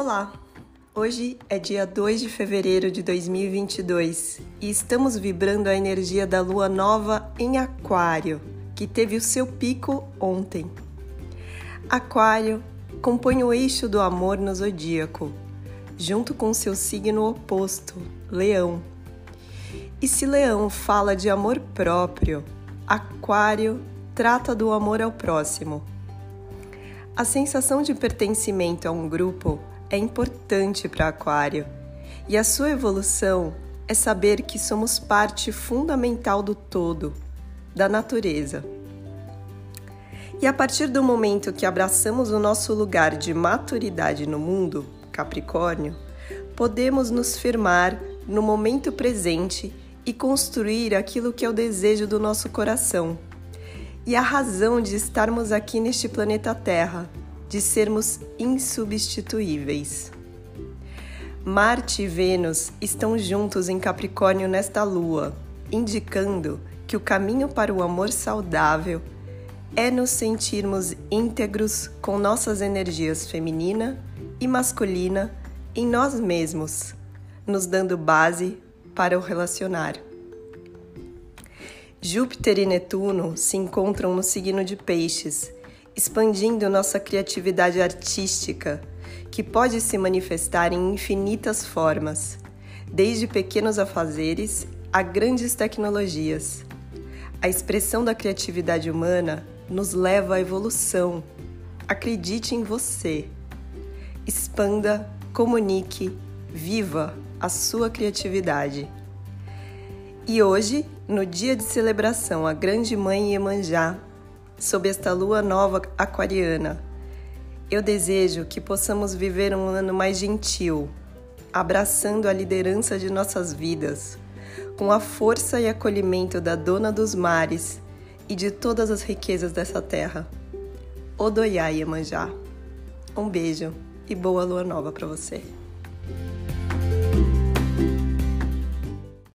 Olá! Hoje é dia 2 de fevereiro de 2022 e estamos vibrando a energia da lua nova em Aquário, que teve o seu pico ontem. Aquário compõe o eixo do amor no zodíaco, junto com seu signo oposto, Leão. E se Leão fala de amor próprio, Aquário trata do amor ao próximo. A sensação de pertencimento a um grupo é importante para Aquário, e a sua evolução é saber que somos parte fundamental do todo, da natureza. E a partir do momento que abraçamos o nosso lugar de maturidade no mundo, Capricórnio, podemos nos firmar no momento presente e construir aquilo que é o desejo do nosso coração. E a razão de estarmos aqui neste planeta Terra, de sermos insubstituíveis. Marte e Vênus estão juntos em Capricórnio nesta lua, indicando que o caminho para o amor saudável é nos sentirmos íntegros com nossas energias feminina e masculina em nós mesmos, nos dando base para o relacionar. Júpiter e Netuno se encontram no signo de Peixes, expandindo nossa criatividade artística, que pode se manifestar em infinitas formas, desde pequenos afazeres a grandes tecnologias. A expressão da criatividade humana nos leva à evolução. Acredite em você. Expanda, comunique, viva a sua criatividade. E hoje, no dia de celebração à Grande Mãe Iemanjá, sob esta lua nova aquariana, eu desejo que possamos viver um ano mais gentil, abraçando a liderança de nossas vidas, com a força e acolhimento da Dona dos Mares e de todas as riquezas dessa terra. Odoiá Iemanjá. Um beijo e boa lua nova para você.